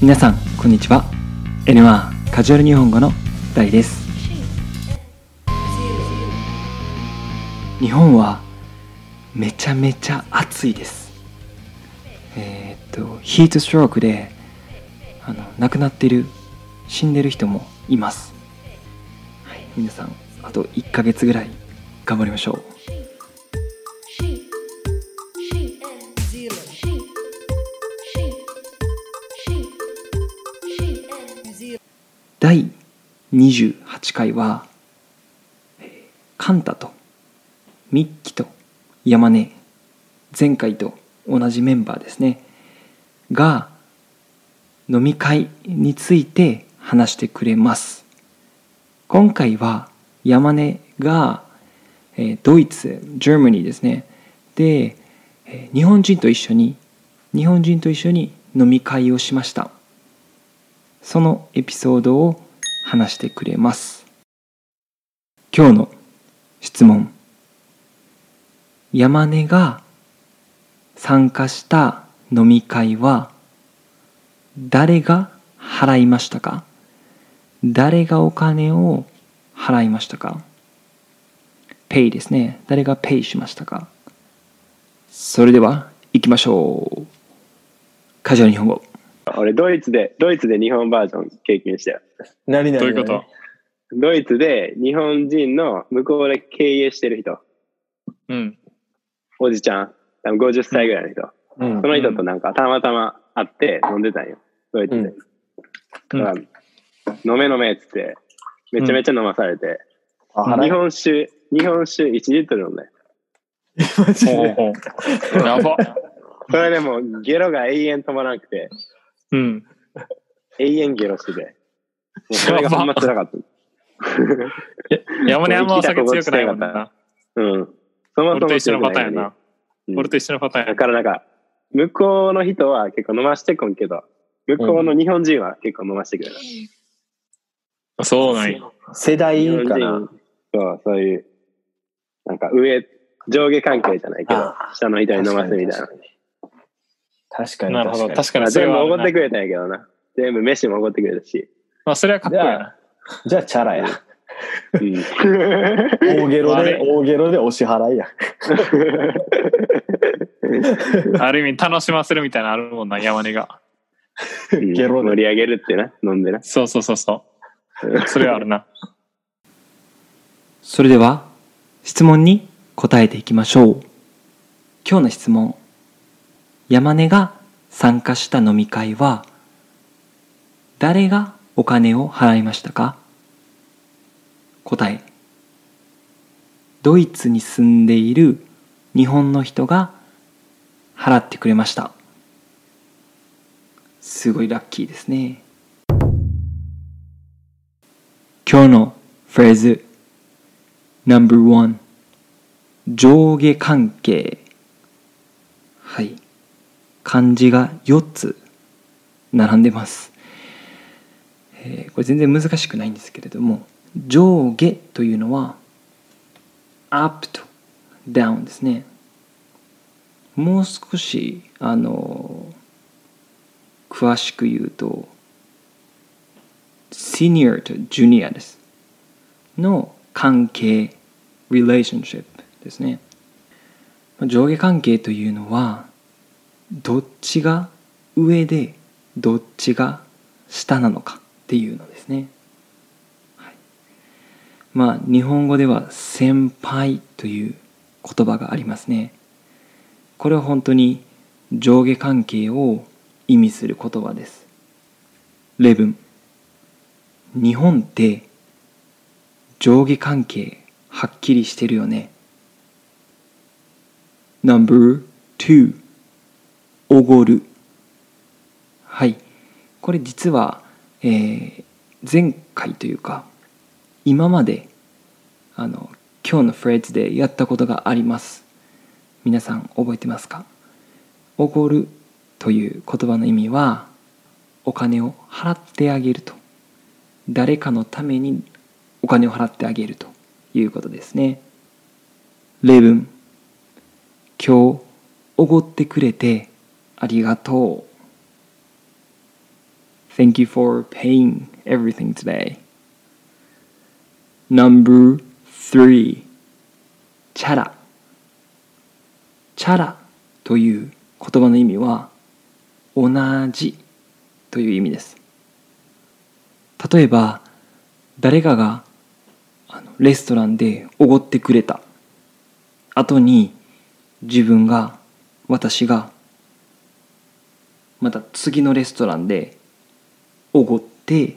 皆さんこんにちは。N1 カジュアル日本語の大です。日本はめちゃめちゃ暑いです。えーっとヒートストロークであの亡くなっている死んでる人もいます、はい、皆さんあと1ヶ月ぐらい頑張りましょう。第28回は、カンタとミッキと山根前回と同じメンバーですねが飲み会について話してくれます。今回は山根が、えードイツジェーマニーですね。で、日本人と一緒に日本人と一緒に飲み会をしました。そのエピソードを話してくれます。今日の質問。山根が参加した飲み会は誰が払いましたか？誰がお金を払いましたか？ペイですね。誰がペイしましたか？それでは行きましょう。カジュアル日本語。俺ドイツで、ドイツで日本バージョン経験したよ。何々どういうこと？ドイツで日本人の向こうで経営してる人、うん。おじちゃん、多分50歳ぐらいの人、うん。その人となんかたまたま会って飲んでたんよ、ドイツで。うん。だから飲め飲めっつって、めちゃめちゃ飲まされて、日本酒、日本酒1リットル飲んだよ。マジで？ほうほう。やば。それでもうゲロが永遠止まらなくて、うん。永遠ゲロしてて、それがほんま辛かった。山根あんまお酒強くないもんな。うん。そもそも俺と一緒のパターンやな。うん俺と一緒のパターンやだ。からなんか、向こうの人は結構飲ましてこんけど、向こうの日本人は結構飲ましてくれる。そうなんや。世代かな人、そう、そういう、なんか上、上下関係じゃないけどあ、下の人に飲ませみたいな。確かになるほど。確かに全部おごってくれたんやけどな。全部飯もおごってくれたし。まあそれはかっこいいな。にじゃあチャラやうん大ゲロで大ゲロでお支払いや ある意味楽しませるみたいなのあるもんな、山根が。うんゲロで盛り上げるってな、飲んでな。そうそうそうそう。それはあるな。それでは質問に答えていきましょう今日の質問山根が参加した飲み会は誰がお金を払いましたか？答え。ドイツに住んでいる日本の人が払ってくれました。すごいラッキーですね。今日のフレーズ No.1 上下関係。はい。漢字が4つ並んでます、えーこれ全然難しくないんですけれども上下というのは up と down ですね。もう少しあの詳しく言うと senior と junior です。の関係 relationship ですね。上下関係というのはどっちが上でどっちが下なのかっていうのですね、はい、まあ日本語では先輩という言葉がありますね。これは本当に上下関係を意味する言葉です。例文。日本って上下関係はっきりしてるよね。No.2 おごる。はい。これ実は、えー前回というか今まであの今日のフレーズでやったことがあります。皆さん覚えてますか？おごるという言葉の意味はお金を払ってあげると。誰かのためにお金を払ってあげるということですね。例文。今日おごってくれてありがとう。Thank you for paying everything today. Number three. チャラチャラという言葉の意味は同じという意味です。例えば誰かがレストランでおごってくれた。後に自分が私が次のレストランでおごって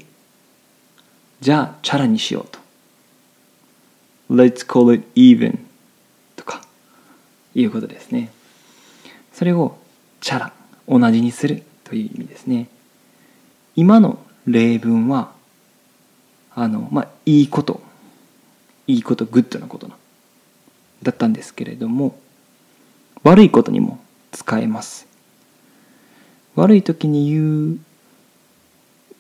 じゃあチャラにしようと。Let's call it even とかいうことですね。それをチャラ同じにするという意味ですね。今の例文はあのまあいいこといいことグッドなことなだったんですけれども悪いことにも使えます。悪い時に言う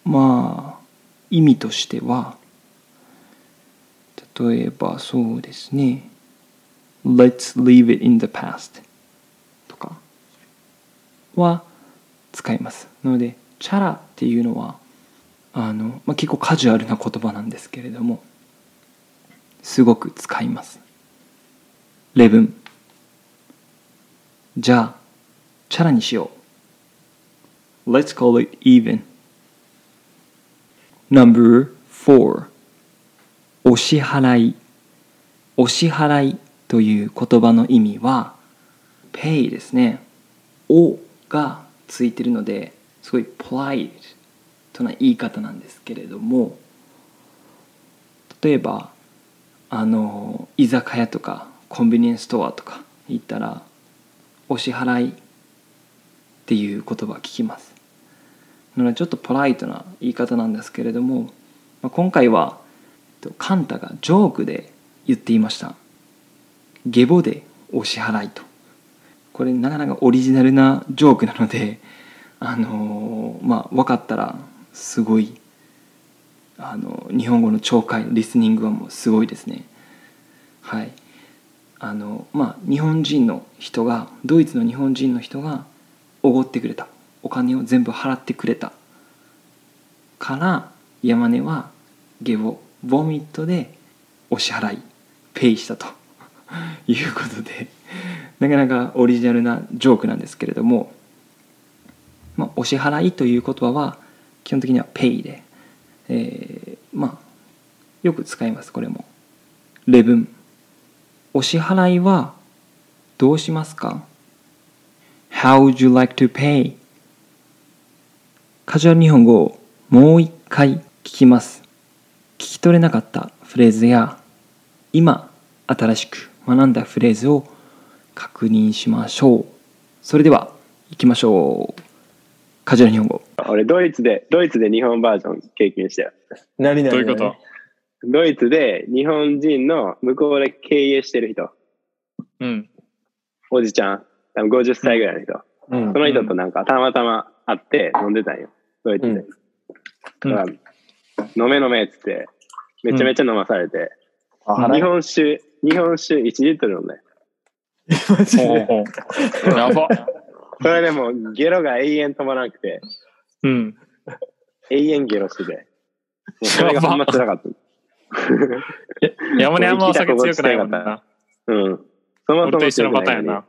まあ意味としては例えばそうですね。Let's leave it in the past とかは使います。なのでチャラっていうのはあの、まあ、結構カジュアルな言葉なんですけれどもすごく使います。例文じゃあチャラにしよう。Let's call it even. Number 4お支払い。お支払いという言葉の意味は pay ですね。おがついてるのですごい polite とな言い方なんですけれども例えばあの居酒屋とかコンビニエンスストアとか行ったらお支払いっていう言葉聞きます。のでちょっとポライトな言い方なんですけれども、まあ、今回はカンタがジョークで言っていました。ゲボでお支払いと。これなかなかオリジナルなジョークなのであのーまあ分かったらすごいあの日本語の聴解リスニングはもうすごいですね。はい。あのまあ日本人の人がドイツの日本人の人がおごってくれた。お金を全部払ってくれたから山根はゲボボミットでお支払いペイしたと いうことでなかなかオリジナルなジョークなんですけれども、まあ、お支払いという言葉は基本的にはペイで、えーまあよく使いますこれも。例文。お支払いはどうしますか？How would you like to pay? カジュアル日本語をもう一回聞きます。聞き取れなかったフレーズや今新しく学んだフレーズを確認しましょう。それでは行きましょう。カジュアル日本語。俺ドイツで、ドイツで日本バージョン経験したよ。何々どういうこと？ドイツで日本人の向こうで経営してる人、うん。おじちゃん、多分50歳ぐらいの人、うん。その人となんかたまたま会って飲んでたんよ、ドイツで。うんだから飲め飲めっつって、めちゃめちゃ飲まされて、あ日本酒、日本酒1リットル飲んだよ。マジで？やば。それでもうゲロが永遠止まらなくて、うん。永遠ゲロしてて。それがほんま辛かった。山根あんまお酒強くないもんな。うん。そもそも俺と一緒のパターンやな。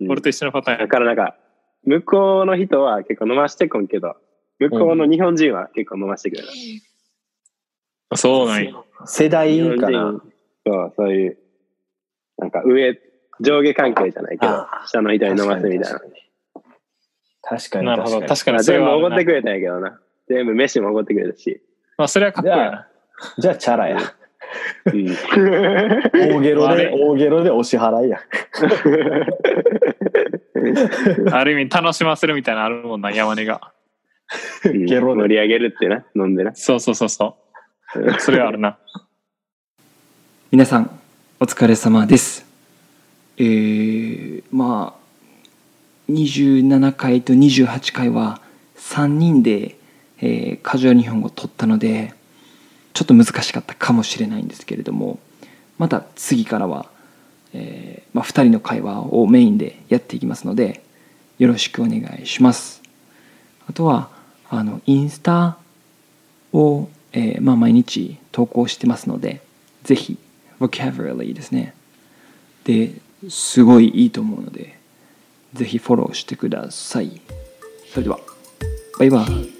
うん俺と一緒のパターンやだからなんか、向こうの人は結構飲ましてこんけど、向こうの日本人は結構飲ましてくれる。そうなんや。世代かな人、そう、そういう、なんか上、上下関係じゃないけどあ、下の人に飲ませみたいな。確かになるほど。確かに全部おごってくれたんやけどな。全部飯もおごってくれたし。まあ、それはかっこいいな。じゃあチャラやうん大ゲロで大ゲロでお支払いや ある意味楽しませるみたいなのあるもんな、山根が。うん ゲロで盛り上げるってな、飲んでな。そうそうそうそう。それはあるな。皆さんお疲れ様ですえー、まあ27回と28回は3人で、えーカジュアル日本語を取ったのでちょっと難しかったかもしれないんですけれどもまた次からは、えーまあ、2人の会話をメインでやっていきますのでよろしくお願いしますあとはあのインスタを、えーまあ、毎日投稿してますのでぜひ vocabulary ですね。ですごいいいと思うのでぜひフォローしてください。それではバイバイ。